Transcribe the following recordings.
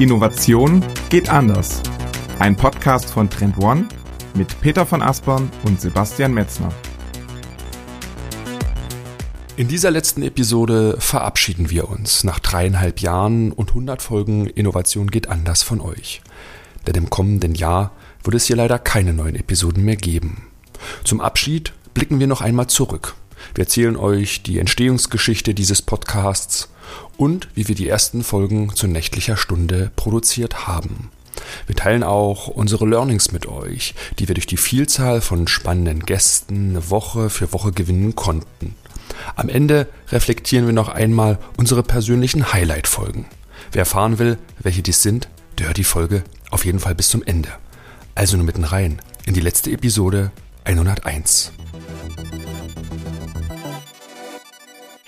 Innovation geht anders. Ein Podcast von Trend One mit Peter von Aspern und Sebastian Metzner. In dieser letzten Episode verabschieden wir uns nach dreieinhalb Jahren und 100 Folgen Innovation geht anders von euch. Denn im kommenden Jahr wird es hier leider keine neuen Episoden mehr geben. Zum Abschied blicken wir noch einmal zurück. Wir erzählen euch die Entstehungsgeschichte dieses Podcasts und wie wir die ersten Folgen zu nächtlicher Stunde produziert haben. Wir teilen auch unsere Learnings mit euch, die wir durch die Vielzahl von spannenden Gästen Woche für Woche gewinnen konnten. Am Ende reflektieren wir noch einmal unsere persönlichen Highlight-Folgen. Wer erfahren will, welche dies sind, der hört die Folge auf jeden Fall bis zum Ende. Also nur mitten rein in die letzte Episode 101.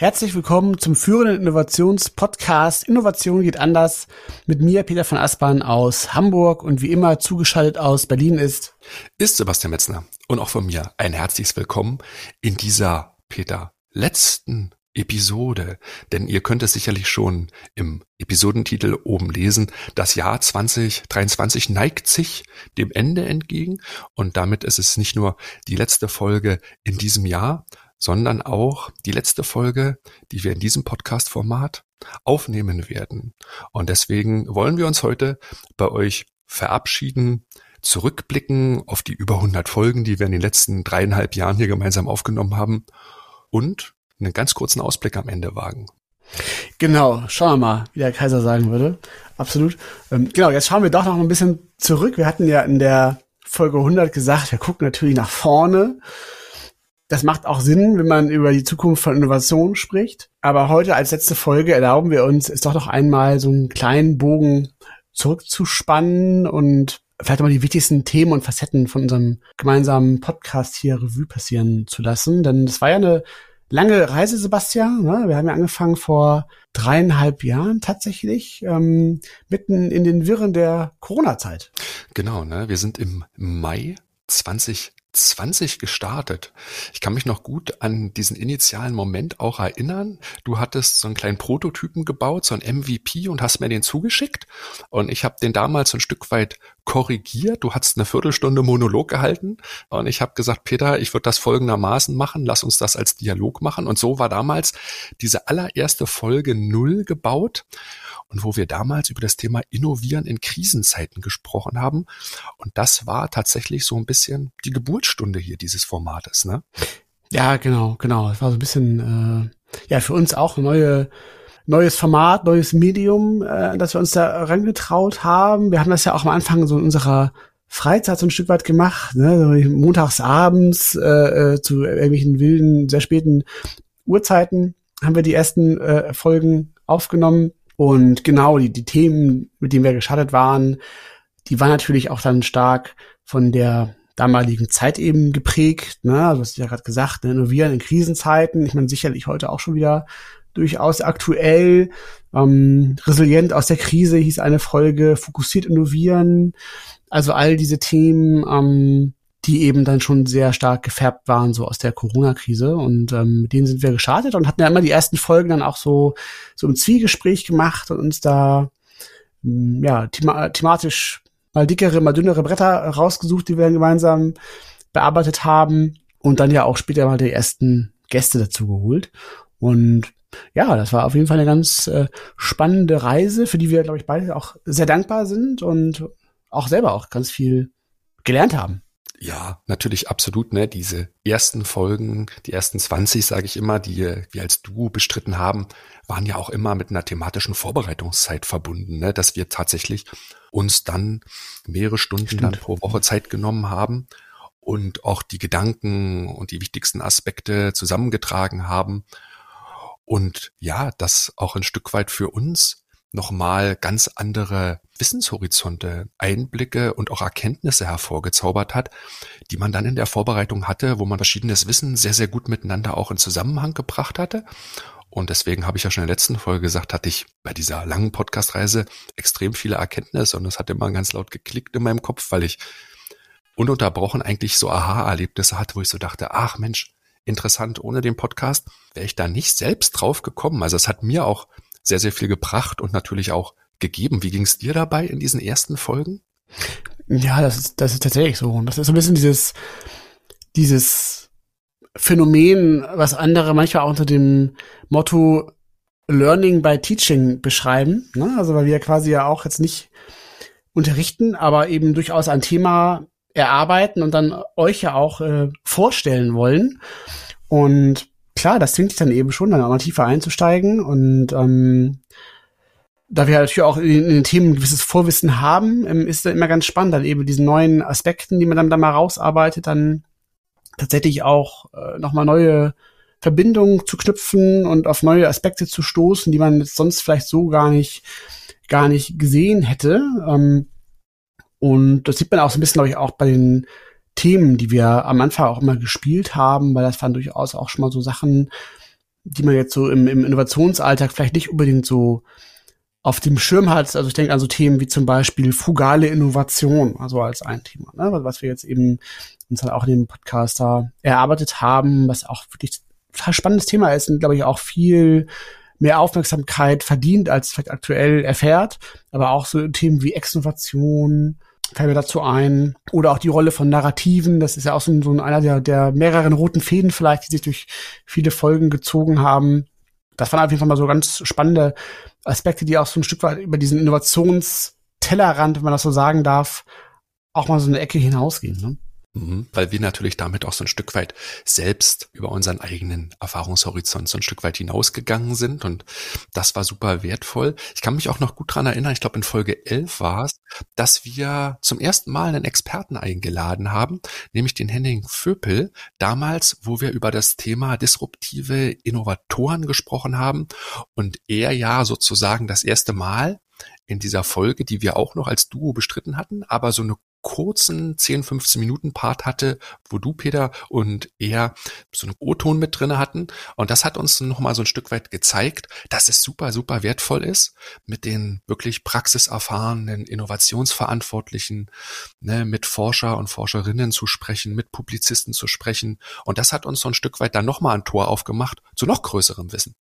Herzlich willkommen zum führenden Innovationspodcast Innovation geht anders mit mir, Peter von Aspern aus Hamburg und wie immer zugeschaltet aus Berlin ist. Ist Sebastian Metzner und auch von mir ein herzliches Willkommen in dieser, Peter, letzten Episode. Denn ihr könnt es sicherlich schon im Episodentitel oben lesen. Das Jahr 2023 neigt sich dem Ende entgegen und damit ist es nicht nur die letzte Folge in diesem Jahr, sondern auch die letzte Folge, die wir in diesem Podcast-Format aufnehmen werden. Und deswegen wollen wir uns heute bei euch verabschieden, zurückblicken auf die über 100 Folgen, die wir in den letzten dreieinhalb Jahren hier gemeinsam aufgenommen haben und einen ganz kurzen Ausblick am Ende wagen. Genau, schauen wir mal, wie der Kaiser sagen würde. Absolut. Ähm, genau, jetzt schauen wir doch noch ein bisschen zurück. Wir hatten ja in der Folge 100 gesagt, wir gucken natürlich nach vorne das macht auch Sinn, wenn man über die Zukunft von Innovation spricht. Aber heute als letzte Folge erlauben wir uns, es doch noch einmal so einen kleinen Bogen zurückzuspannen und vielleicht mal die wichtigsten Themen und Facetten von unserem gemeinsamen Podcast hier Revue passieren zu lassen. Denn das war ja eine lange Reise, Sebastian. Ne? Wir haben ja angefangen vor dreieinhalb Jahren tatsächlich, ähm, mitten in den Wirren der Corona-Zeit. Genau, ne? wir sind im Mai 20 20 gestartet. Ich kann mich noch gut an diesen initialen Moment auch erinnern. Du hattest so einen kleinen Prototypen gebaut, so ein MVP und hast mir den zugeschickt. Und ich habe den damals ein Stück weit korrigiert. Du hast eine Viertelstunde Monolog gehalten und ich habe gesagt, Peter, ich würde das folgendermaßen machen, lass uns das als Dialog machen. Und so war damals diese allererste Folge null gebaut und wo wir damals über das Thema Innovieren in Krisenzeiten gesprochen haben. Und das war tatsächlich so ein bisschen die Geburtsstunde hier dieses Formates, ne? Ja, genau, genau. Es war so ein bisschen, äh, ja, für uns auch eine neue neues Format, neues Medium, äh, dass wir uns da rangetraut haben. Wir haben das ja auch am Anfang so in unserer Freizeit so ein Stück weit gemacht, ne? montags abends äh, äh, zu irgendwelchen wilden, sehr späten Uhrzeiten haben wir die ersten äh, Folgen aufgenommen. Und genau, die, die Themen, mit denen wir gestartet waren, die waren natürlich auch dann stark von der damaligen Zeit eben geprägt. Ne? Also, du hast ja gerade gesagt, ne? innovieren in Krisenzeiten. Ich meine, sicherlich heute auch schon wieder durchaus aktuell. Ähm, resilient aus der Krise hieß eine Folge, fokussiert innovieren. Also all diese Themen, ähm, die eben dann schon sehr stark gefärbt waren, so aus der Corona-Krise. Und ähm, mit denen sind wir gestartet und hatten ja immer die ersten Folgen dann auch so, so im Zwiegespräch gemacht und uns da ähm, ja, thema thematisch mal dickere, mal dünnere Bretter rausgesucht, die wir dann gemeinsam bearbeitet haben. Und dann ja auch später mal die ersten Gäste dazu geholt. Und ja, das war auf jeden Fall eine ganz äh, spannende Reise, für die wir, glaube ich, beide auch sehr dankbar sind und auch selber auch ganz viel gelernt haben. Ja, natürlich absolut, ne? Diese ersten Folgen, die ersten 20, sage ich immer, die wir als du bestritten haben, waren ja auch immer mit einer thematischen Vorbereitungszeit verbunden, ne? Dass wir tatsächlich uns dann mehrere Stunden Stimmt. dann pro Woche Zeit genommen haben und auch die Gedanken und die wichtigsten Aspekte zusammengetragen haben und ja, das auch ein Stück weit für uns nochmal ganz andere Wissenshorizonte, Einblicke und auch Erkenntnisse hervorgezaubert hat, die man dann in der Vorbereitung hatte, wo man verschiedenes Wissen sehr, sehr gut miteinander auch in Zusammenhang gebracht hatte. Und deswegen habe ich ja schon in der letzten Folge gesagt, hatte ich bei dieser langen Podcast-Reise extrem viele Erkenntnisse und es hat immer ganz laut geklickt in meinem Kopf, weil ich ununterbrochen eigentlich so Aha-Erlebnisse hatte, wo ich so dachte, ach Mensch, interessant, ohne den Podcast wäre ich da nicht selbst drauf gekommen. Also es hat mir auch sehr, sehr viel gebracht und natürlich auch gegeben. Wie ging es dir dabei in diesen ersten Folgen? Ja, das ist, das ist tatsächlich so. Und das ist so ein bisschen dieses, dieses Phänomen, was andere manchmal auch unter dem Motto Learning by Teaching beschreiben. Ne? Also weil wir quasi ja auch jetzt nicht unterrichten, aber eben durchaus ein Thema erarbeiten und dann euch ja auch äh, vorstellen wollen. Und klar, das zwingt dich dann eben schon, dann auch mal tiefer einzusteigen. Und ähm, da wir natürlich auch in, den Themen ein gewisses Vorwissen haben, ähm, ist dann immer ganz spannend, dann eben diesen neuen Aspekten, die man dann, dann mal rausarbeitet, dann tatsächlich auch äh, nochmal neue Verbindungen zu knüpfen und auf neue Aspekte zu stoßen, die man sonst vielleicht so gar nicht, gar nicht gesehen hätte. Ähm, und das sieht man auch so ein bisschen, glaube ich, auch bei den Themen, die wir am Anfang auch immer gespielt haben, weil das waren durchaus auch schon mal so Sachen, die man jetzt so im, im Innovationsalltag vielleicht nicht unbedingt so auf dem Schirm hat. Also ich denke an so Themen wie zum Beispiel fugale Innovation, also als ein Thema, ne? was wir jetzt eben uns dann auch in dem Podcast da erarbeitet haben, was auch wirklich total spannendes Thema ist und glaube ich auch viel mehr Aufmerksamkeit verdient, als vielleicht aktuell erfährt. Aber auch so Themen wie Exnovation, fällt mir dazu ein. Oder auch die Rolle von Narrativen. Das ist ja auch so, so einer der, der mehreren roten Fäden vielleicht, die sich durch viele Folgen gezogen haben. Das waren auf jeden Fall mal so ganz spannende Aspekte, die auch so ein Stück weit über diesen Innovationstellerrand, wenn man das so sagen darf, auch mal so eine Ecke hinausgehen. Ne? Mhm, weil wir natürlich damit auch so ein Stück weit selbst über unseren eigenen Erfahrungshorizont so ein Stück weit hinausgegangen sind und das war super wertvoll. Ich kann mich auch noch gut dran erinnern, ich glaube in Folge 11 war es, dass wir zum ersten Mal einen Experten eingeladen haben, nämlich den Henning Vöpel, damals, wo wir über das Thema disruptive Innovatoren gesprochen haben und er ja sozusagen das erste Mal in dieser Folge, die wir auch noch als Duo bestritten hatten, aber so eine kurzen 10, 15 Minuten Part hatte, wo du, Peter, und er so einen O-Ton mit drinne hatten. Und das hat uns nochmal so ein Stück weit gezeigt, dass es super, super wertvoll ist, mit den wirklich praxiserfahrenen Innovationsverantwortlichen, ne, mit Forscher und Forscherinnen zu sprechen, mit Publizisten zu sprechen. Und das hat uns so ein Stück weit dann nochmal ein Tor aufgemacht zu noch größerem Wissen.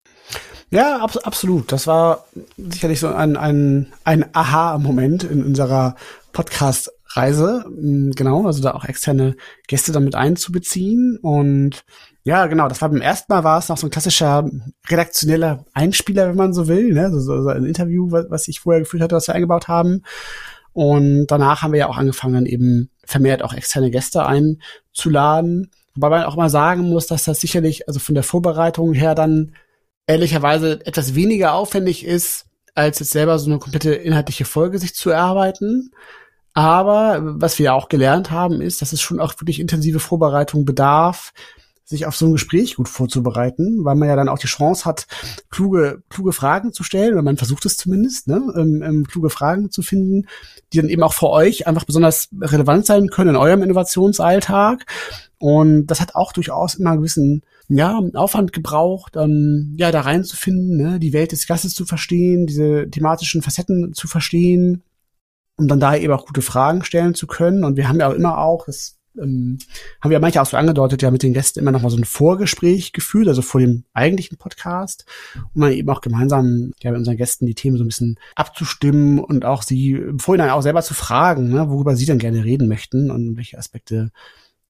Ja, ab, absolut. Das war sicherlich so ein, ein, ein Aha-Moment in unserer Podcast Reise, mm, genau, also da auch externe Gäste damit einzubeziehen und ja, genau, das war beim ersten Mal war es noch so ein klassischer redaktioneller Einspieler, wenn man so will, ne? so, so ein Interview, was ich vorher geführt hatte, was wir eingebaut haben. Und danach haben wir ja auch angefangen, dann eben vermehrt auch externe Gäste einzuladen. Wobei man auch mal sagen muss, dass das sicherlich, also von der Vorbereitung her dann ehrlicherweise etwas weniger aufwendig ist, als jetzt selber so eine komplette inhaltliche Folge sich zu erarbeiten. Aber was wir auch gelernt haben, ist, dass es schon auch wirklich intensive Vorbereitung bedarf, sich auf so ein Gespräch gut vorzubereiten, weil man ja dann auch die Chance hat, kluge, kluge Fragen zu stellen, oder man versucht es zumindest, ne, ähm, ähm, kluge Fragen zu finden, die dann eben auch für euch einfach besonders relevant sein können in eurem Innovationsalltag. Und das hat auch durchaus immer einen gewissen ja, Aufwand gebraucht, ähm, ja, da reinzufinden, ne, die Welt des Gastes zu verstehen, diese thematischen Facetten zu verstehen, um dann da eben auch gute Fragen stellen zu können. Und wir haben ja auch immer auch, das ähm, haben wir ja manchmal auch so angedeutet, ja mit den Gästen immer noch mal so ein Vorgespräch geführt, also vor dem eigentlichen Podcast, um dann eben auch gemeinsam ja mit unseren Gästen die Themen so ein bisschen abzustimmen und auch sie im Vorhinein auch selber zu fragen, ne, worüber sie dann gerne reden möchten und welche Aspekte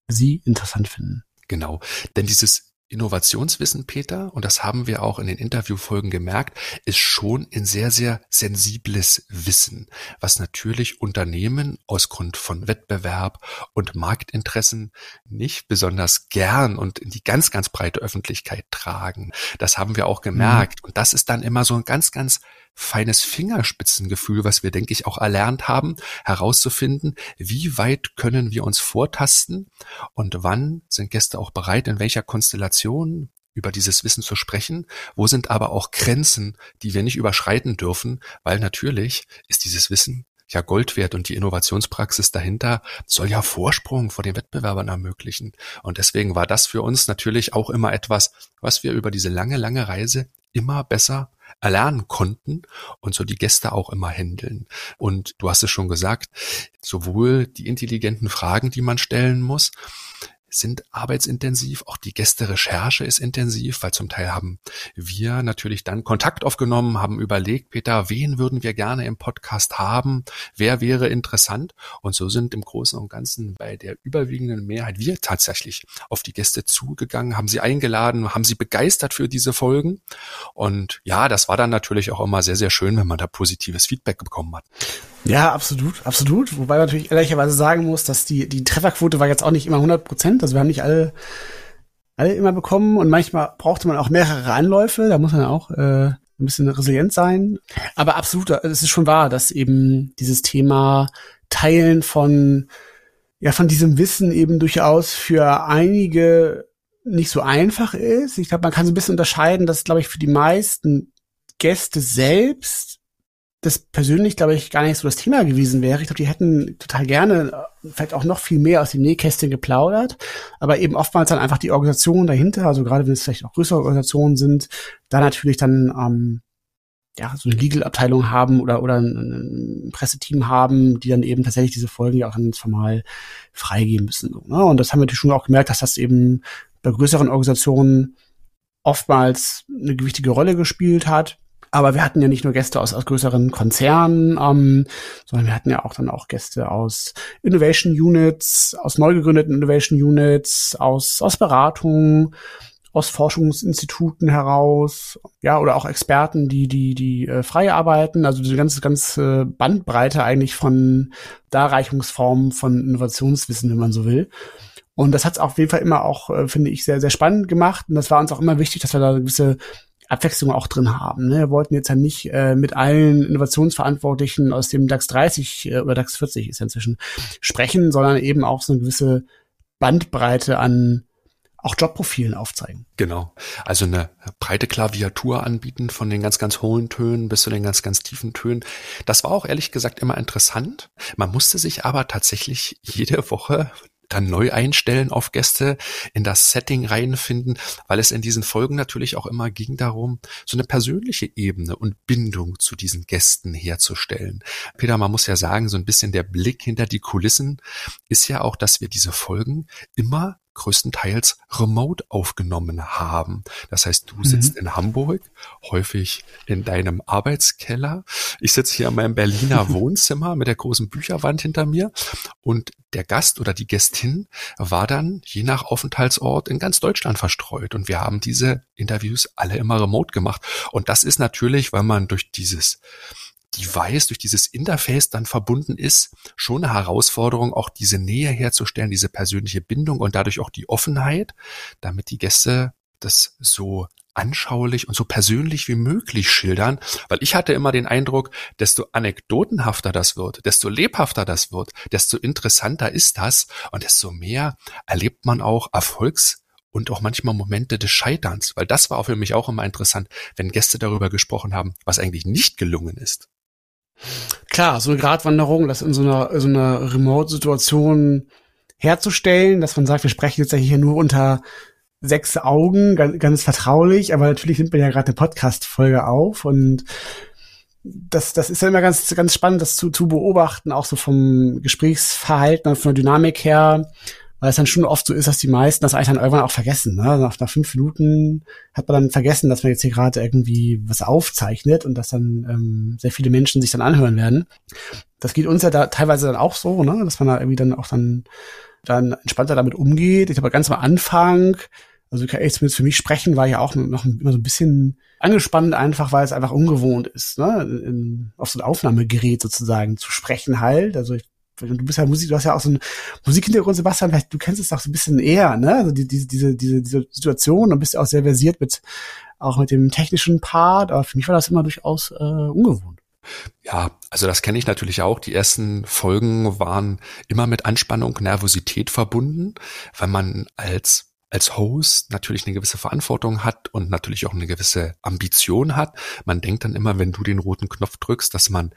sie interessant finden. Genau, denn dieses Innovationswissen, Peter, und das haben wir auch in den Interviewfolgen gemerkt, ist schon ein sehr, sehr sensibles Wissen, was natürlich Unternehmen aus Grund von Wettbewerb und Marktinteressen nicht besonders gern und in die ganz, ganz breite Öffentlichkeit tragen. Das haben wir auch gemerkt. Mhm. Und das ist dann immer so ein ganz, ganz feines Fingerspitzengefühl, was wir, denke ich, auch erlernt haben, herauszufinden, wie weit können wir uns vortasten und wann sind Gäste auch bereit, in welcher Konstellation über dieses Wissen zu sprechen, wo sind aber auch Grenzen, die wir nicht überschreiten dürfen, weil natürlich ist dieses Wissen ja Gold wert und die Innovationspraxis dahinter soll ja Vorsprung vor den Wettbewerbern ermöglichen. Und deswegen war das für uns natürlich auch immer etwas, was wir über diese lange, lange Reise immer besser erlernen konnten und so die Gäste auch immer handeln. Und du hast es schon gesagt, sowohl die intelligenten Fragen, die man stellen muss, sind arbeitsintensiv, auch die Gästerecherche ist intensiv, weil zum Teil haben wir natürlich dann Kontakt aufgenommen, haben überlegt, Peter, wen würden wir gerne im Podcast haben, wer wäre interessant und so sind im Großen und Ganzen bei der überwiegenden Mehrheit wir tatsächlich auf die Gäste zugegangen, haben sie eingeladen, haben sie begeistert für diese Folgen und ja, das war dann natürlich auch immer sehr, sehr schön, wenn man da positives Feedback bekommen hat. Ja, absolut, absolut. Wobei man natürlich ehrlicherweise sagen muss, dass die, die Trefferquote war jetzt auch nicht immer 100 Prozent. Also wir haben nicht alle, alle immer bekommen und manchmal brauchte man auch mehrere Anläufe. Da muss man auch äh, ein bisschen resilient sein. Aber absolut, es ist schon wahr, dass eben dieses Thema Teilen von, ja, von diesem Wissen eben durchaus für einige nicht so einfach ist. Ich glaube, man kann so ein bisschen unterscheiden, dass, glaube ich, für die meisten Gäste selbst das persönlich, glaube ich, gar nicht so das Thema gewesen wäre. Ich glaube, die hätten total gerne äh, vielleicht auch noch viel mehr aus dem Nähkästchen geplaudert, aber eben oftmals dann einfach die Organisation dahinter, also gerade wenn es vielleicht auch größere Organisationen sind, da natürlich dann ähm, ja so eine Legal-Abteilung haben oder oder ein, Presseteam haben, die dann eben tatsächlich diese Folgen ja auch dann formal freigeben müssen. So, ne? Und das haben wir natürlich schon auch gemerkt, dass das eben bei größeren Organisationen oftmals eine gewichtige Rolle gespielt hat. Aber wir hatten ja nicht nur Gäste aus, aus größeren Konzernen, ähm, sondern wir hatten ja auch dann auch Gäste aus Innovation Units, aus neu gegründeten Innovation Units, aus, aus Beratungen, aus Forschungsinstituten heraus, ja, oder auch Experten, die, die, die äh, frei arbeiten, also diese ganze, ganze Bandbreite eigentlich von Darreichungsformen von Innovationswissen, wenn man so will. Und das hat es auf jeden Fall immer auch, äh, finde ich, sehr, sehr spannend gemacht. Und das war uns auch immer wichtig, dass wir da gewisse Abwechslung auch drin haben. Ne? Wir wollten jetzt ja nicht äh, mit allen Innovationsverantwortlichen aus dem DAX 30 äh, oder DAX 40 ist ja inzwischen sprechen, sondern eben auch so eine gewisse Bandbreite an auch Jobprofilen aufzeigen. Genau. Also eine breite Klaviatur anbieten von den ganz, ganz hohen Tönen bis zu den ganz, ganz tiefen Tönen. Das war auch ehrlich gesagt immer interessant. Man musste sich aber tatsächlich jede Woche dann neu einstellen auf Gäste, in das Setting reinfinden, weil es in diesen Folgen natürlich auch immer ging darum, so eine persönliche Ebene und Bindung zu diesen Gästen herzustellen. Peter, man muss ja sagen, so ein bisschen der Blick hinter die Kulissen ist ja auch, dass wir diese Folgen immer größtenteils remote aufgenommen haben. Das heißt, du mhm. sitzt in Hamburg, häufig in deinem Arbeitskeller. Ich sitze hier in meinem Berliner Wohnzimmer mit der großen Bücherwand hinter mir und der Gast oder die Gästin war dann je nach Aufenthaltsort in ganz Deutschland verstreut und wir haben diese Interviews alle immer remote gemacht und das ist natürlich, weil man durch dieses Device, durch dieses Interface dann verbunden ist, schon eine Herausforderung, auch diese Nähe herzustellen, diese persönliche Bindung und dadurch auch die Offenheit, damit die Gäste das so anschaulich und so persönlich wie möglich schildern, weil ich hatte immer den Eindruck, desto anekdotenhafter das wird, desto lebhafter das wird, desto interessanter ist das und desto mehr erlebt man auch Erfolgs und auch manchmal Momente des Scheiterns, weil das war für mich auch immer interessant, wenn Gäste darüber gesprochen haben, was eigentlich nicht gelungen ist. Klar, so eine Gratwanderung, das in so einer, so einer Remote-Situation herzustellen, dass man sagt, wir sprechen jetzt ja hier nur unter sechs Augen, ganz, ganz vertraulich, aber natürlich nimmt man ja gerade eine Podcast-Folge auf und das, das ist ja immer ganz, ganz spannend, das zu, zu beobachten, auch so vom Gesprächsverhalten und von der Dynamik her weil es dann schon oft so ist, dass die meisten das eigentlich dann irgendwann auch vergessen. Ne? Nach, nach fünf Minuten hat man dann vergessen, dass man jetzt hier gerade irgendwie was aufzeichnet und dass dann ähm, sehr viele Menschen sich dann anhören werden. Das geht uns ja da teilweise dann auch so, ne? dass man da irgendwie dann auch dann, dann entspannter damit umgeht. Ich glaube, ganz am Anfang, also kann ich zumindest für mich sprechen, war ja auch noch immer so ein bisschen angespannt, einfach weil es einfach ungewohnt ist, ne? In, auf so ein Aufnahmegerät sozusagen zu sprechen halt. Also ich du bist ja Musik, du hast ja auch so einen Musikhintergrund, Sebastian, vielleicht, du kennst es auch so ein bisschen eher, ne? Also die, diese, diese, diese, diese Situation und bist ja auch sehr versiert mit, auch mit dem technischen Part, aber für mich war das immer durchaus äh, ungewohnt. Ja, also das kenne ich natürlich auch. Die ersten Folgen waren immer mit Anspannung, Nervosität verbunden, weil man als als Host natürlich eine gewisse Verantwortung hat und natürlich auch eine gewisse Ambition hat. Man denkt dann immer, wenn du den roten Knopf drückst, dass man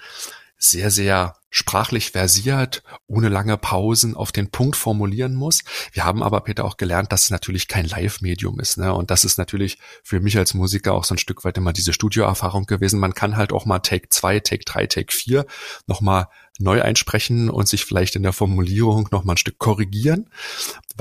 sehr, sehr sprachlich versiert, ohne lange Pausen auf den Punkt formulieren muss. Wir haben aber, Peter, auch gelernt, dass es natürlich kein Live-Medium ist. Ne? Und das ist natürlich für mich als Musiker auch so ein Stück weit immer diese Studioerfahrung gewesen. Man kann halt auch mal Take 2, Take 3, Take 4 nochmal neu einsprechen und sich vielleicht in der Formulierung noch mal ein Stück korrigieren,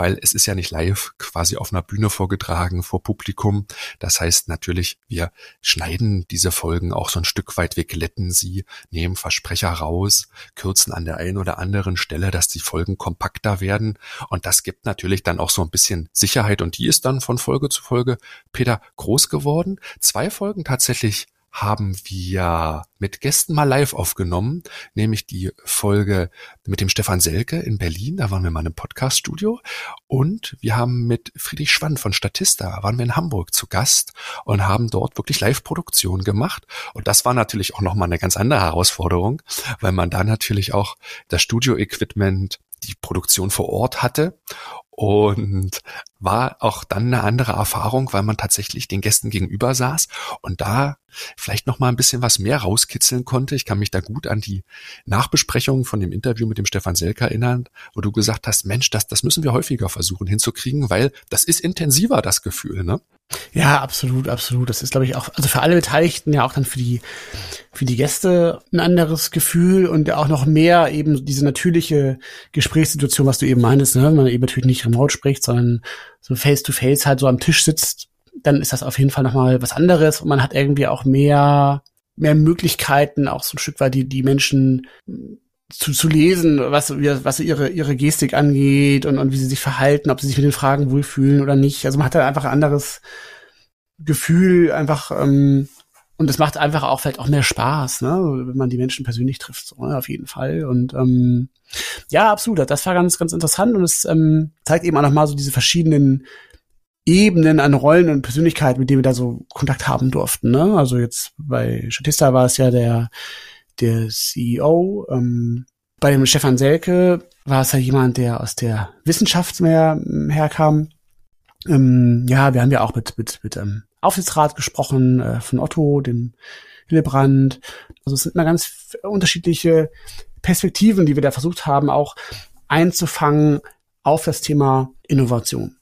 weil es ist ja nicht live quasi auf einer Bühne vorgetragen vor Publikum. Das heißt natürlich, wir schneiden diese Folgen auch so ein Stück weit, wir glätten sie, nehmen Versprecher raus, kürzen an der einen oder anderen Stelle, dass die Folgen kompakter werden und das gibt natürlich dann auch so ein bisschen Sicherheit und die ist dann von Folge zu Folge, Peter, groß geworden. Zwei Folgen tatsächlich haben wir mit Gästen mal live aufgenommen, nämlich die Folge mit dem Stefan Selke in Berlin, da waren wir mal im Podcaststudio. Und wir haben mit Friedrich Schwann von Statista, waren wir in Hamburg zu Gast und haben dort wirklich Live-Produktion gemacht. Und das war natürlich auch nochmal eine ganz andere Herausforderung, weil man da natürlich auch das Studio-Equipment die Produktion vor Ort hatte und war auch dann eine andere Erfahrung, weil man tatsächlich den Gästen gegenüber saß und da vielleicht noch mal ein bisschen was mehr rauskitzeln konnte. Ich kann mich da gut an die Nachbesprechung von dem Interview mit dem Stefan Selker erinnern, wo du gesagt hast, Mensch, das, das müssen wir häufiger versuchen hinzukriegen, weil das ist intensiver, das Gefühl, ne? Ja, absolut, absolut. Das ist, glaube ich, auch, also für alle Beteiligten ja auch dann für die, für die Gäste ein anderes Gefühl und auch noch mehr eben diese natürliche Gesprächssituation, was du eben meinst, ne? wenn man eben natürlich nicht remote spricht, sondern so face to face halt so am Tisch sitzt, dann ist das auf jeden Fall nochmal was anderes und man hat irgendwie auch mehr, mehr Möglichkeiten, auch so ein Stück weit die, die Menschen zu, zu lesen, was, was ihre, ihre Gestik angeht und, und wie sie sich verhalten, ob sie sich mit den Fragen wohlfühlen oder nicht. Also man hat da einfach ein anderes Gefühl, einfach, ähm, und es macht einfach auch vielleicht auch mehr Spaß, ne, wenn man die Menschen persönlich trifft, so, ne, auf jeden Fall. Und ähm, ja, absolut, das war ganz, ganz interessant und es ähm, zeigt eben auch nochmal so diese verschiedenen Ebenen an Rollen und Persönlichkeiten, mit denen wir da so Kontakt haben durften. Ne? Also jetzt bei Statista war es ja der, der CEO. Ähm, bei dem Stefan Selke war es ja jemand, der aus der Wissenschaft mehr ähm, herkam. Ähm, ja, wir haben ja auch mit, mit, mit ähm, Aufsichtsrat gesprochen, äh, von Otto, dem Hillebrand. Also es sind immer ganz unterschiedliche Perspektiven, die wir da versucht haben, auch einzufangen auf das Thema Innovation.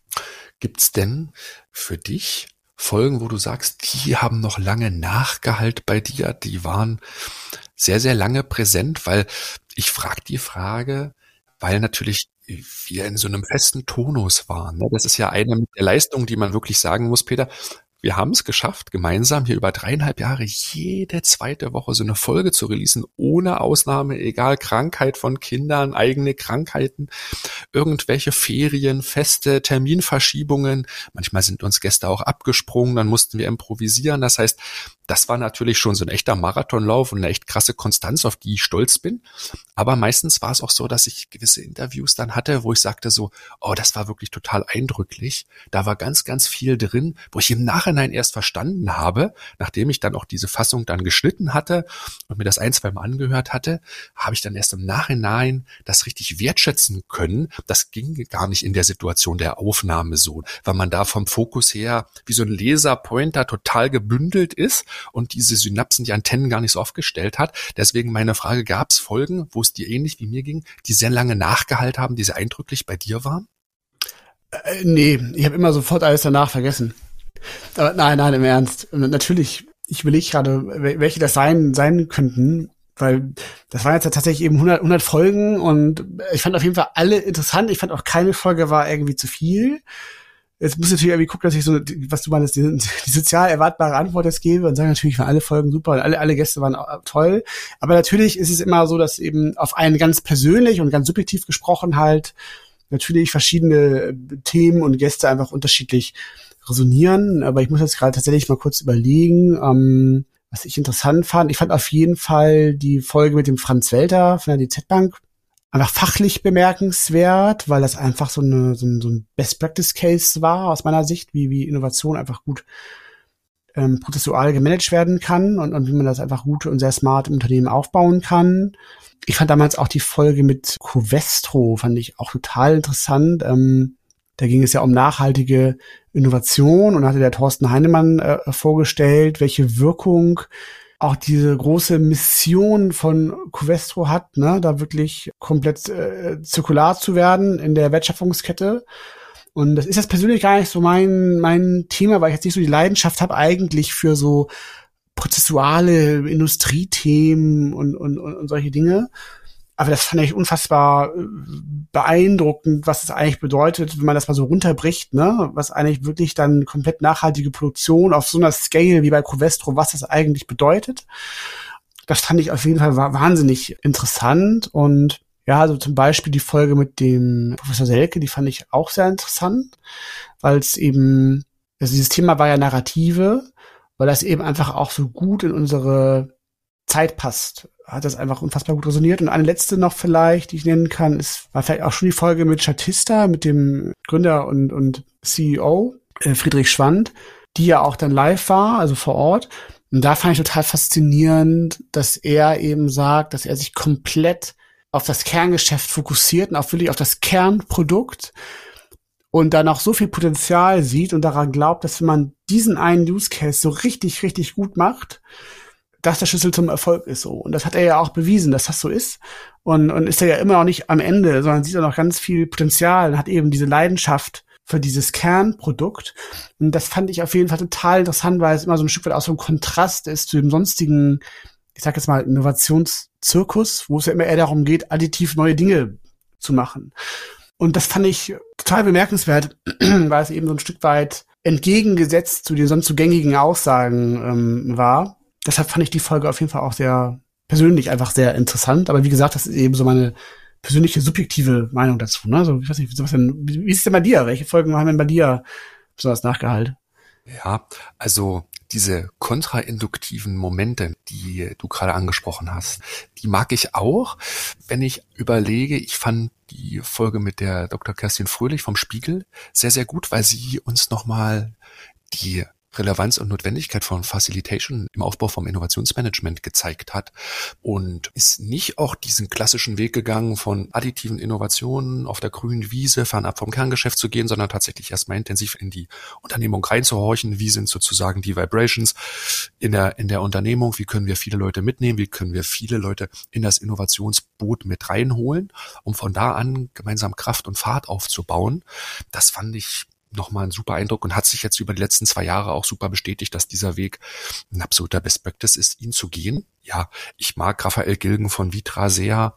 Gibt's denn für dich Folgen, wo du sagst, die haben noch lange Nachgehalt bei dir, die waren sehr, sehr lange präsent, weil ich frage die Frage, weil natürlich wir in so einem festen Tonus waren. Ne? Das ist ja eine der Leistungen, die man wirklich sagen muss, Peter wir haben es geschafft, gemeinsam hier über dreieinhalb Jahre jede zweite Woche so eine Folge zu releasen, ohne Ausnahme, egal Krankheit von Kindern, eigene Krankheiten, irgendwelche Ferien, feste Terminverschiebungen. Manchmal sind uns Gäste auch abgesprungen, dann mussten wir improvisieren. Das heißt, das war natürlich schon so ein echter Marathonlauf und eine echt krasse Konstanz, auf die ich stolz bin. Aber meistens war es auch so, dass ich gewisse Interviews dann hatte, wo ich sagte so, oh, das war wirklich total eindrücklich. Da war ganz, ganz viel drin, wo ich im Nachhinein erst verstanden habe, nachdem ich dann auch diese Fassung dann geschnitten hatte und mir das ein, zwei Mal angehört hatte, habe ich dann erst im Nachhinein das richtig wertschätzen können. Das ging gar nicht in der Situation der Aufnahme so, weil man da vom Fokus her wie so ein Laserpointer total gebündelt ist und diese Synapsen, die Antennen gar nicht so aufgestellt hat. Deswegen meine Frage, gab es Folgen, wo es dir ähnlich wie mir ging, die sehr lange nachgehalten haben, die sehr eindrücklich bei dir waren? Äh, nee, ich habe immer sofort alles danach vergessen. Aber nein, nein, im Ernst. Natürlich, ich überlege gerade, welche das sein, sein könnten, weil das waren jetzt tatsächlich eben 100, 100 Folgen und ich fand auf jeden Fall alle interessant. Ich fand auch keine Folge war irgendwie zu viel. Jetzt muss ich natürlich irgendwie gucken, dass ich so, was du meinst, die, die sozial erwartbare Antwort jetzt gebe und sagen natürlich, waren alle Folgen super und alle, alle Gäste waren toll. Aber natürlich ist es immer so, dass eben auf einen ganz persönlich und ganz subjektiv gesprochen halt natürlich verschiedene Themen und Gäste einfach unterschiedlich resonieren. Aber ich muss jetzt gerade tatsächlich mal kurz überlegen, ähm, was ich interessant fand. Ich fand auf jeden Fall die Folge mit dem Franz Welter von der DZ Bank einfach fachlich bemerkenswert, weil das einfach so, eine, so, ein, so ein Best-Practice-Case war aus meiner Sicht, wie, wie Innovation einfach gut ähm, prozessual gemanagt werden kann und, und wie man das einfach gut und sehr smart im Unternehmen aufbauen kann. Ich fand damals auch die Folge mit Covestro, fand ich auch total interessant. Ähm, da ging es ja um nachhaltige Innovation und hatte der Thorsten Heinemann äh, vorgestellt, welche Wirkung auch diese große Mission von Covestro hat, ne, da wirklich komplett äh, zirkular zu werden in der Wertschöpfungskette. Und das ist jetzt persönlich gar nicht so mein, mein Thema, weil ich jetzt nicht so die Leidenschaft habe eigentlich für so prozessuale Industriethemen und, und, und, solche Dinge. Aber das fand ich unfassbar äh, beeindruckend, was es eigentlich bedeutet, wenn man das mal so runterbricht, ne? Was eigentlich wirklich dann komplett nachhaltige Produktion auf so einer Scale wie bei Covestro, was das eigentlich bedeutet. Das fand ich auf jeden Fall wahnsinnig interessant und ja, also zum Beispiel die Folge mit dem Professor Selke, die fand ich auch sehr interessant, weil es eben, also dieses Thema war ja Narrative, weil das eben einfach auch so gut in unsere Zeit passt hat das einfach unfassbar gut resoniert. Und eine letzte noch vielleicht, die ich nennen kann, ist, war vielleicht auch schon die Folge mit Statista, mit dem Gründer und, und CEO, äh, Friedrich Schwand, die ja auch dann live war, also vor Ort. Und da fand ich total faszinierend, dass er eben sagt, dass er sich komplett auf das Kerngeschäft fokussiert und auch wirklich auf das Kernprodukt und da noch so viel Potenzial sieht und daran glaubt, dass wenn man diesen einen Use Case so richtig, richtig gut macht, das der Schlüssel zum Erfolg ist so. Und das hat er ja auch bewiesen, dass das so ist. Und, und ist er ja immer noch nicht am Ende, sondern sieht er noch ganz viel Potenzial und hat eben diese Leidenschaft für dieses Kernprodukt. Und das fand ich auf jeden Fall total interessant, weil es immer so ein Stück weit auch so ein Kontrast ist zu dem sonstigen, ich sag jetzt mal, Innovationszirkus, wo es ja immer eher darum geht, additiv neue Dinge zu machen. Und das fand ich total bemerkenswert, weil es eben so ein Stück weit entgegengesetzt zu den sonst so gängigen Aussagen ähm, war deshalb fand ich die Folge auf jeden Fall auch sehr persönlich einfach sehr interessant. Aber wie gesagt, das ist eben so meine persönliche subjektive Meinung dazu. Ne? So, ich weiß nicht, wie, wie ist es denn bei dir? Welche Folgen haben denn bei dir besonders nachgehalten? Ja, also diese kontrainduktiven Momente, die du gerade angesprochen hast, die mag ich auch. Wenn ich überlege, ich fand die Folge mit der Dr. Kerstin Fröhlich vom Spiegel sehr, sehr gut, weil sie uns nochmal die Relevanz und Notwendigkeit von Facilitation im Aufbau vom Innovationsmanagement gezeigt hat und ist nicht auch diesen klassischen Weg gegangen von additiven Innovationen auf der grünen Wiese fernab vom Kerngeschäft zu gehen, sondern tatsächlich erstmal intensiv in die Unternehmung reinzuhorchen. Wie sind sozusagen die Vibrations in der, in der Unternehmung? Wie können wir viele Leute mitnehmen? Wie können wir viele Leute in das Innovationsboot mit reinholen, um von da an gemeinsam Kraft und Fahrt aufzubauen? Das fand ich nochmal ein super Eindruck und hat sich jetzt über die letzten zwei Jahre auch super bestätigt, dass dieser Weg ein absoluter Best Practice ist, ihn zu gehen. Ja, ich mag Raphael Gilgen von Vitra sehr,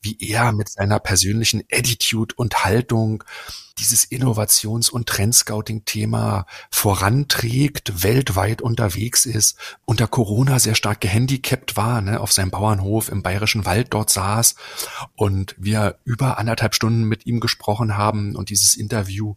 wie er mit seiner persönlichen Attitude und Haltung dieses Innovations- und Trendscouting-Thema voranträgt, weltweit unterwegs ist, unter Corona sehr stark gehandicapt war, ne, auf seinem Bauernhof im Bayerischen Wald dort saß und wir über anderthalb Stunden mit ihm gesprochen haben und dieses Interview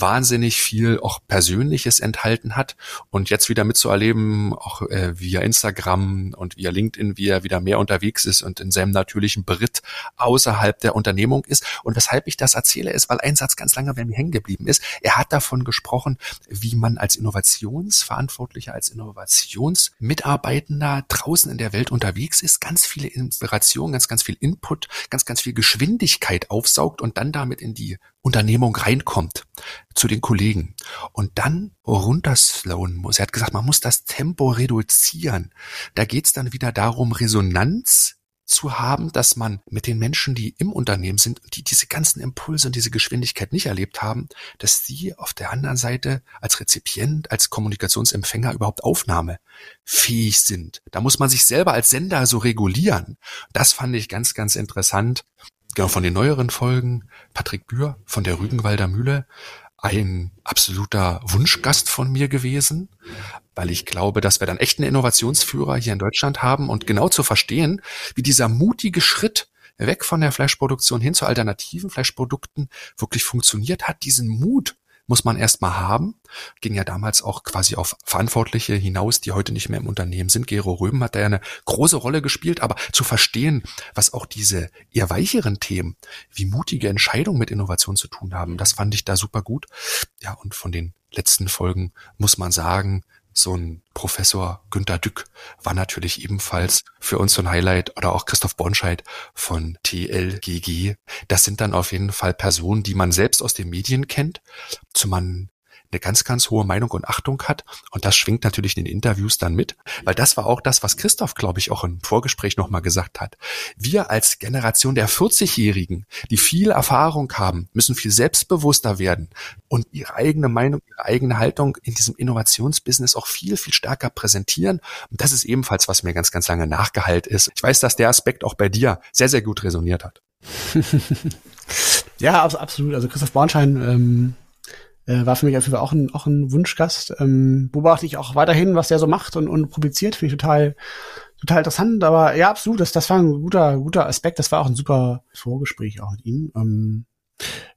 wahnsinnig viel auch Persönliches enthalten hat. Und jetzt wieder mitzuerleben, auch äh, via Instagram und via LinkedIn, wie er wieder mehr unterwegs ist und in seinem natürlichen Brit außerhalb der Unternehmung ist. Und weshalb ich das erzähle, ist, weil ein Satz ganz lange bei mir hängen geblieben ist. Er hat davon gesprochen, wie man als Innovationsverantwortlicher, als Innovationsmitarbeitender draußen in der Welt unterwegs ist, ganz viele Inspirationen, ganz, ganz viel Input, ganz, ganz viel Geschwindigkeit aufsaugt und dann damit in die Unternehmung reinkommt zu den Kollegen und dann runterslowen muss. Er hat gesagt, man muss das Tempo reduzieren. Da geht's dann wieder darum, Resonanz zu haben, dass man mit den Menschen, die im Unternehmen sind, die diese ganzen Impulse und diese Geschwindigkeit nicht erlebt haben, dass die auf der anderen Seite als Rezipient, als Kommunikationsempfänger überhaupt aufnahmefähig sind. Da muss man sich selber als Sender so regulieren. Das fand ich ganz, ganz interessant. Genau, von den neueren Folgen, Patrick Bühr von der Rügenwalder Mühle, ein absoluter Wunschgast von mir gewesen, weil ich glaube, dass wir dann echt einen Innovationsführer hier in Deutschland haben. Und genau zu verstehen, wie dieser mutige Schritt weg von der Fleischproduktion hin zu alternativen Fleischprodukten wirklich funktioniert hat, diesen Mut muss man erstmal haben. Ging ja damals auch quasi auf Verantwortliche hinaus, die heute nicht mehr im Unternehmen sind. Gero Röben hat da ja eine große Rolle gespielt, aber zu verstehen, was auch diese eher weicheren Themen, wie mutige Entscheidungen mit Innovation zu tun haben, das fand ich da super gut. Ja, und von den letzten Folgen muss man sagen, so ein Professor Günter Dück war natürlich ebenfalls für uns so ein Highlight oder auch Christoph Bonscheid von TLGG. Das sind dann auf jeden Fall Personen, die man selbst aus den Medien kennt, zu man eine ganz, ganz hohe Meinung und Achtung hat. Und das schwingt natürlich in den Interviews dann mit, weil das war auch das, was Christoph, glaube ich, auch im Vorgespräch nochmal gesagt hat. Wir als Generation der 40-Jährigen, die viel Erfahrung haben, müssen viel selbstbewusster werden und ihre eigene Meinung, ihre eigene Haltung in diesem Innovationsbusiness auch viel, viel stärker präsentieren. Und das ist ebenfalls, was mir ganz, ganz lange nachgehalt ist. Ich weiß, dass der Aspekt auch bei dir sehr, sehr gut resoniert hat. ja, absolut. Also Christoph Bornschein ähm, äh, war für mich auf jeden Fall auch ein, auch ein Wunschgast. Ähm, beobachte ich auch weiterhin, was der so macht und, und publiziert. Finde ich total, total interessant. Aber ja, absolut, das, das war ein guter, guter Aspekt. Das war auch ein super Vorgespräch auch mit ihm. Ähm,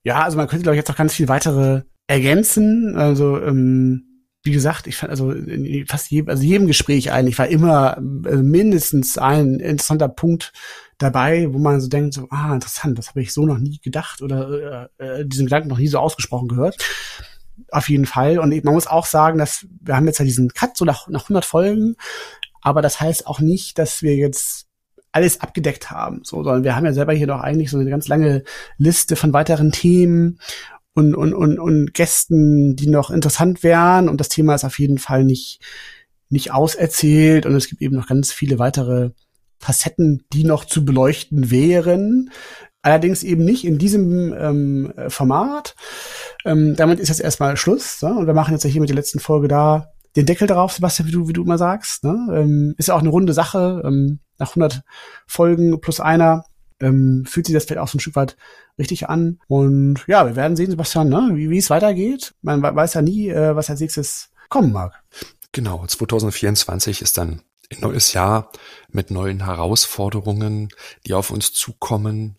ja, also man könnte, glaube ich, jetzt noch ganz viel weitere ergänzen. Also, ähm, wie gesagt, ich fand also in fast jedem, also jedem Gespräch eigentlich war immer äh, mindestens ein interessanter Punkt dabei, wo man so denkt, so, ah, interessant, das habe ich so noch nie gedacht oder äh, äh, diesen Gedanken noch nie so ausgesprochen gehört. Auf jeden Fall. Und man muss auch sagen, dass wir haben jetzt ja diesen Cut so nach, nach 100 Folgen, aber das heißt auch nicht, dass wir jetzt alles abgedeckt haben, so, sondern wir haben ja selber hier noch eigentlich so eine ganz lange Liste von weiteren Themen und, und, und, und Gästen, die noch interessant wären. Und das Thema ist auf jeden Fall nicht, nicht auserzählt. Und es gibt eben noch ganz viele weitere Facetten, die noch zu beleuchten wären. Allerdings eben nicht in diesem ähm, Format. Ähm, damit ist jetzt erstmal Schluss. Ne? Und wir machen jetzt ja hier mit der letzten Folge da den Deckel drauf, Sebastian, wie du, wie du immer sagst. Ne? Ähm, ist ja auch eine runde Sache. Ähm, nach 100 Folgen plus einer ähm, fühlt sich das vielleicht auch so ein Stück weit richtig an. Und ja, wir werden sehen, Sebastian, ne? wie, wie es weitergeht. Man weiß ja nie, äh, was als nächstes kommen mag. Genau, 2024 ist dann ein neues Jahr mit neuen Herausforderungen, die auf uns zukommen.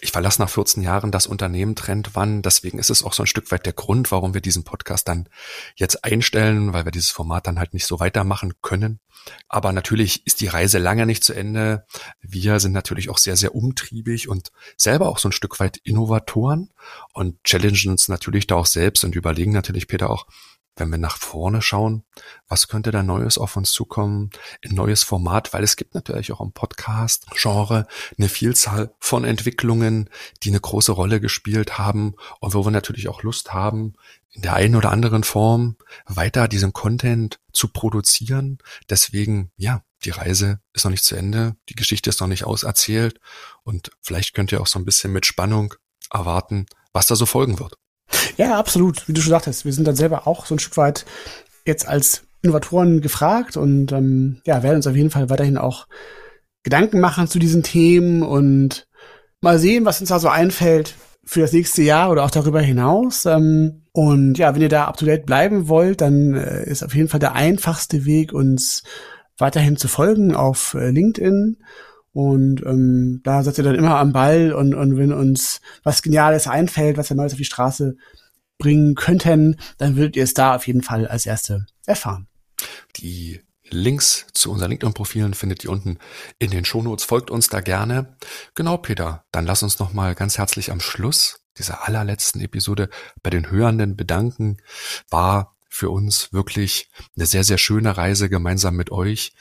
Ich verlasse nach 14 Jahren das Unternehmen Trend Wann. Deswegen ist es auch so ein Stück weit der Grund, warum wir diesen Podcast dann jetzt einstellen, weil wir dieses Format dann halt nicht so weitermachen können. Aber natürlich ist die Reise lange nicht zu Ende. Wir sind natürlich auch sehr, sehr umtriebig und selber auch so ein Stück weit Innovatoren und challengen uns natürlich da auch selbst und überlegen natürlich, Peter, auch, wenn wir nach vorne schauen, was könnte da Neues auf uns zukommen, ein neues Format, weil es gibt natürlich auch im Podcast-Genre eine Vielzahl von Entwicklungen, die eine große Rolle gespielt haben und wo wir natürlich auch Lust haben, in der einen oder anderen Form weiter diesen Content zu produzieren. Deswegen, ja, die Reise ist noch nicht zu Ende, die Geschichte ist noch nicht auserzählt und vielleicht könnt ihr auch so ein bisschen mit Spannung erwarten, was da so folgen wird. Ja, absolut. Wie du schon sagtest, wir sind dann selber auch so ein Stück weit jetzt als Innovatoren gefragt und ähm, ja, werden uns auf jeden Fall weiterhin auch Gedanken machen zu diesen Themen und mal sehen, was uns da so einfällt für das nächste Jahr oder auch darüber hinaus. Ähm, und ja, wenn ihr da up to date bleiben wollt, dann äh, ist auf jeden Fall der einfachste Weg, uns weiterhin zu folgen auf äh, LinkedIn und ähm, da seid ihr dann immer am Ball und, und wenn uns was Geniales einfällt, was wir Neues auf die Straße bringen könnten, dann würdet ihr es da auf jeden Fall als Erste erfahren. Die Links zu unseren LinkedIn-Profilen findet ihr unten in den Shownotes. Folgt uns da gerne. Genau, Peter. Dann lass uns noch mal ganz herzlich am Schluss dieser allerletzten Episode bei den Hörenden bedanken. War für uns wirklich eine sehr, sehr schöne Reise gemeinsam mit euch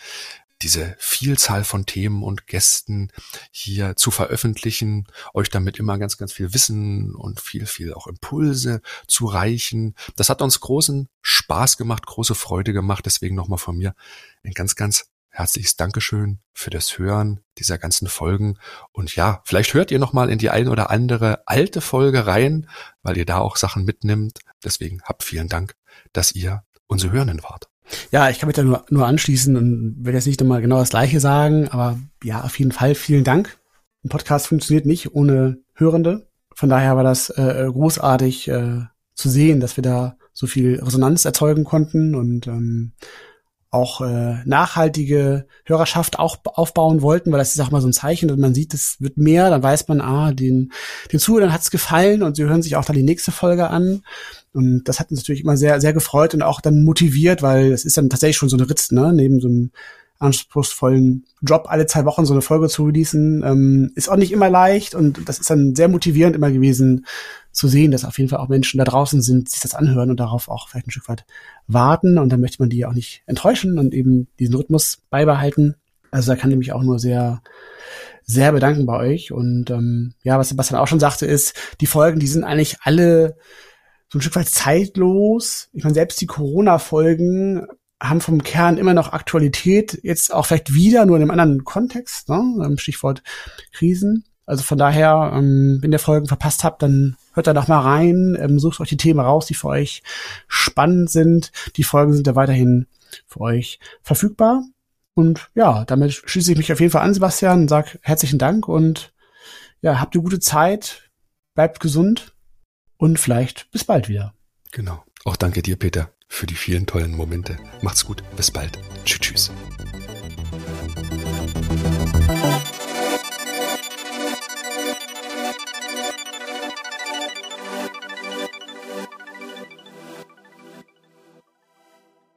diese Vielzahl von Themen und Gästen hier zu veröffentlichen, euch damit immer ganz, ganz viel Wissen und viel, viel auch Impulse zu reichen. Das hat uns großen Spaß gemacht, große Freude gemacht. Deswegen nochmal von mir ein ganz, ganz herzliches Dankeschön für das Hören dieser ganzen Folgen. Und ja, vielleicht hört ihr nochmal in die ein oder andere alte Folge rein, weil ihr da auch Sachen mitnimmt. Deswegen habt vielen Dank, dass ihr unsere Hörenden wart. Ja, ich kann mich da nur, nur anschließen und will jetzt nicht nochmal genau das Gleiche sagen, aber ja, auf jeden Fall vielen Dank. Ein Podcast funktioniert nicht ohne Hörende. Von daher war das äh, großartig äh, zu sehen, dass wir da so viel Resonanz erzeugen konnten und ähm, auch äh, nachhaltige Hörerschaft auch aufbauen wollten, weil das ist auch mal so ein Zeichen, dass man sieht, es wird mehr, dann weiß man, ah, den, den Zuhörern hat's gefallen und sie hören sich auch dann die nächste Folge an. Und das hat uns natürlich immer sehr, sehr gefreut und auch dann motiviert, weil es ist dann tatsächlich schon so eine Ritz, ne, neben so einem anspruchsvollen Job alle zwei Wochen so eine Folge zu releasen, ähm, ist auch nicht immer leicht und das ist dann sehr motivierend immer gewesen zu sehen, dass auf jeden Fall auch Menschen da draußen sind, sich das anhören und darauf auch vielleicht ein Stück weit warten und dann möchte man die auch nicht enttäuschen und eben diesen Rhythmus beibehalten. Also da kann ich mich auch nur sehr sehr bedanken bei euch und ähm, ja, was Sebastian auch schon sagte, ist, die Folgen, die sind eigentlich alle so ein Stück weit zeitlos. Ich meine, selbst die Corona-Folgen haben vom Kern immer noch Aktualität, jetzt auch vielleicht wieder, nur in einem anderen Kontext, ne? Stichwort Krisen. Also von daher, ähm, wenn ihr Folgen verpasst habt, dann hört da doch mal rein, ähm, sucht euch die Themen raus, die für euch spannend sind. Die Folgen sind ja weiterhin für euch verfügbar. Und ja, damit schließe ich mich auf jeden Fall an, Sebastian, und sag herzlichen Dank und ja, habt eine gute Zeit, bleibt gesund und vielleicht bis bald wieder. Genau. Auch danke dir, Peter, für die vielen tollen Momente. Macht's gut. Bis bald. Tschüss. tschüss.